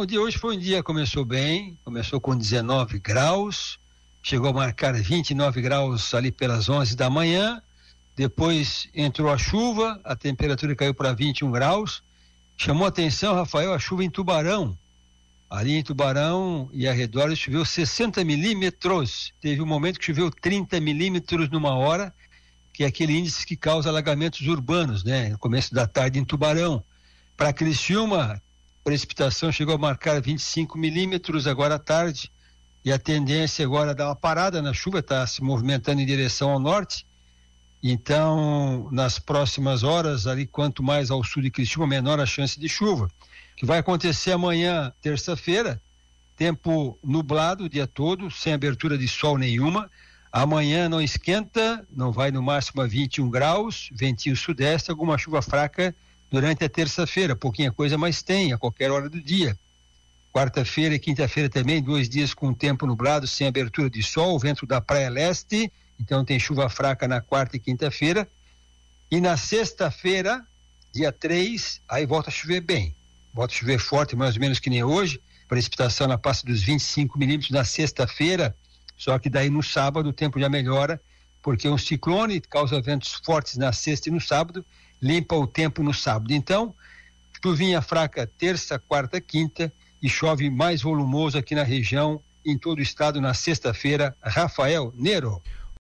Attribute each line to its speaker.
Speaker 1: O dia hoje foi um dia começou bem, começou com 19 graus, chegou a marcar 29 graus ali pelas 11 da manhã. Depois entrou a chuva, a temperatura caiu para 21 graus. Chamou atenção, Rafael, a chuva em Tubarão. Ali em Tubarão e arredores choveu 60 milímetros. Teve um momento que choveu 30 milímetros numa hora, que é aquele índice que causa alagamentos urbanos, né? No começo da tarde em Tubarão. Para Criciúma, precipitação chegou a marcar 25 milímetros agora à tarde e a tendência agora é dar uma parada na chuva, está se movimentando em direção ao norte. Então, nas próximas horas, ali, quanto mais ao sul de Criciúma, menor a chance de chuva. O que vai acontecer amanhã, terça-feira, tempo nublado o dia todo, sem abertura de sol nenhuma. Amanhã não esquenta, não vai no máximo a 21 graus, ventinho sudeste, alguma chuva fraca durante a terça-feira, pouquinha coisa, mas tem a qualquer hora do dia. Quarta-feira e quinta-feira também, dois dias com tempo nublado, sem abertura de sol, vento da praia leste, então tem chuva fraca na quarta e quinta-feira. E na sexta-feira, dia 3, aí volta a chover bem. Volta a chover forte, mais ou menos que nem hoje. Precipitação na passa dos 25 milímetros na sexta-feira, só que daí no sábado o tempo já melhora, porque um ciclone causa ventos fortes na sexta e no sábado, limpa o tempo no sábado. Então, chuvinha fraca terça, quarta, quinta e chove mais volumoso aqui na região, em todo o estado, na sexta-feira. Rafael Nero.